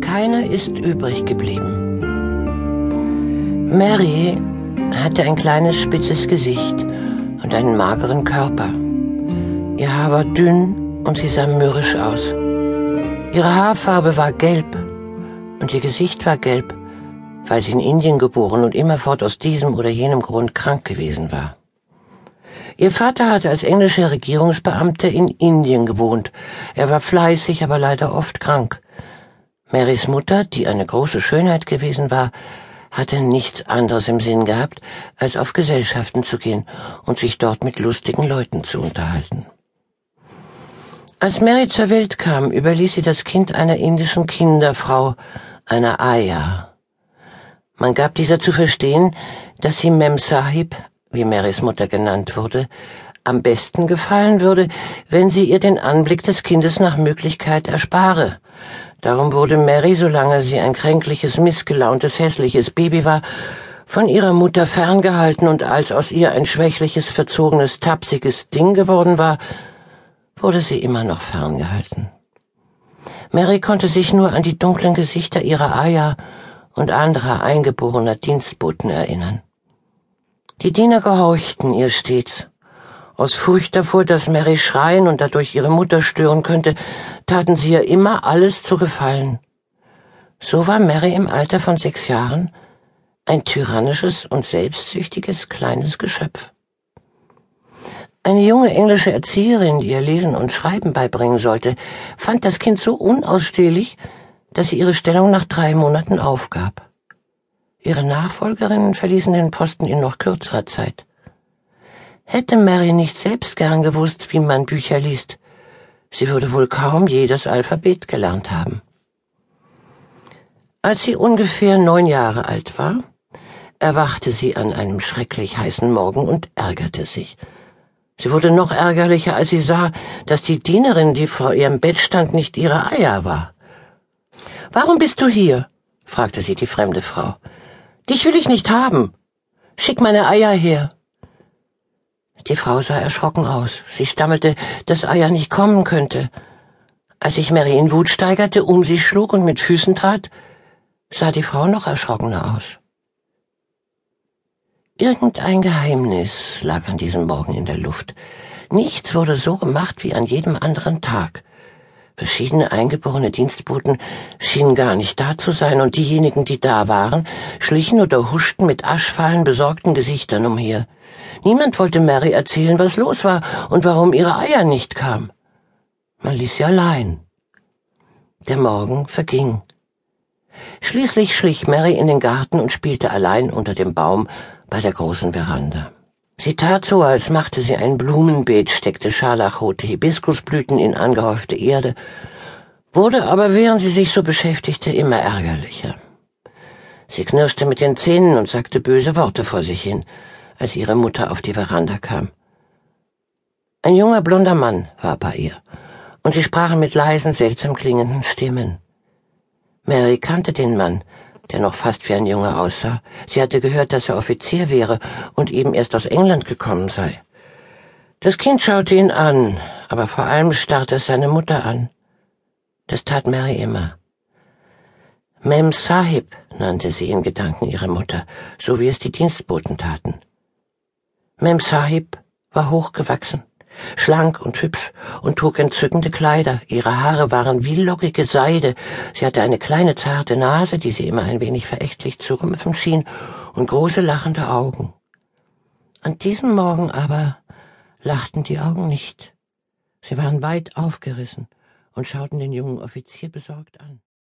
Keiner ist übrig geblieben. Mary hatte ein kleines spitzes Gesicht und einen mageren Körper. Ihr Haar war dünn und sie sah mürrisch aus. Ihre Haarfarbe war gelb und ihr Gesicht war gelb, weil sie in Indien geboren und immerfort aus diesem oder jenem Grund krank gewesen war. Ihr Vater hatte als englischer Regierungsbeamter in Indien gewohnt. Er war fleißig, aber leider oft krank. Marys Mutter, die eine große Schönheit gewesen war, hatte nichts anderes im Sinn gehabt, als auf Gesellschaften zu gehen und sich dort mit lustigen Leuten zu unterhalten. Als Mary zur Welt kam, überließ sie das Kind einer indischen Kinderfrau, einer Aya. Man gab dieser zu verstehen, dass sie Mem Sahib, wie Marys Mutter genannt wurde, am besten gefallen würde, wenn sie ihr den Anblick des Kindes nach Möglichkeit erspare. Darum wurde Mary, solange sie ein kränkliches, missgelauntes, hässliches Baby war, von ihrer Mutter ferngehalten und als aus ihr ein schwächliches, verzogenes, tapsiges Ding geworden war, wurde sie immer noch ferngehalten. Mary konnte sich nur an die dunklen Gesichter ihrer Aya und anderer eingeborener Dienstboten erinnern. Die Diener gehorchten ihr stets. Aus Furcht davor, dass Mary schreien und dadurch ihre Mutter stören könnte, taten sie ihr immer alles zu gefallen. So war Mary im Alter von sechs Jahren ein tyrannisches und selbstsüchtiges kleines Geschöpf. Eine junge englische Erzieherin, die ihr Lesen und Schreiben beibringen sollte, fand das Kind so unausstehlich, dass sie ihre Stellung nach drei Monaten aufgab. Ihre Nachfolgerinnen verließen den Posten in noch kürzerer Zeit. Hätte Mary nicht selbst gern gewusst, wie man Bücher liest, sie würde wohl kaum je das Alphabet gelernt haben. Als sie ungefähr neun Jahre alt war, erwachte sie an einem schrecklich heißen Morgen und ärgerte sich. Sie wurde noch ärgerlicher, als sie sah, dass die Dienerin, die vor ihrem Bett stand, nicht ihre Eier war. Warum bist du hier? fragte sie die fremde Frau. Dich will ich nicht haben. Schick meine Eier her. Die Frau sah erschrocken aus. Sie stammelte, dass Eier nicht kommen könnte. Als sich Mary in Wut steigerte, um sie schlug und mit Füßen trat, sah die Frau noch erschrockener aus. Irgendein Geheimnis lag an diesem Morgen in der Luft. Nichts wurde so gemacht wie an jedem anderen Tag. Verschiedene eingeborene Dienstboten schienen gar nicht da zu sein, und diejenigen, die da waren, schlichen oder huschten mit aschfahlen besorgten Gesichtern umher. Niemand wollte Mary erzählen, was los war und warum ihre Eier nicht kamen. Man ließ sie allein. Der Morgen verging. Schließlich schlich Mary in den Garten und spielte allein unter dem Baum bei der großen Veranda. Sie tat so, als machte sie ein Blumenbeet, steckte scharlachrote Hibiskusblüten in angehäufte Erde, wurde aber, während sie sich so beschäftigte, immer ärgerlicher. Sie knirschte mit den Zähnen und sagte böse Worte vor sich hin als ihre Mutter auf die Veranda kam. Ein junger blonder Mann war bei ihr, und sie sprachen mit leisen, seltsam klingenden Stimmen. Mary kannte den Mann, der noch fast wie ein Junge aussah. Sie hatte gehört, dass er Offizier wäre und eben erst aus England gekommen sei. Das Kind schaute ihn an, aber vor allem starrte es seine Mutter an. Das tat Mary immer. Mem Sahib nannte sie in Gedanken ihre Mutter, so wie es die Dienstboten taten. Mem Sahib war hochgewachsen, schlank und hübsch und trug entzückende Kleider. Ihre Haare waren wie lockige Seide. Sie hatte eine kleine zarte Nase, die sie immer ein wenig verächtlich zu rümpfen schien, und große lachende Augen. An diesem Morgen aber lachten die Augen nicht. Sie waren weit aufgerissen und schauten den jungen Offizier besorgt an.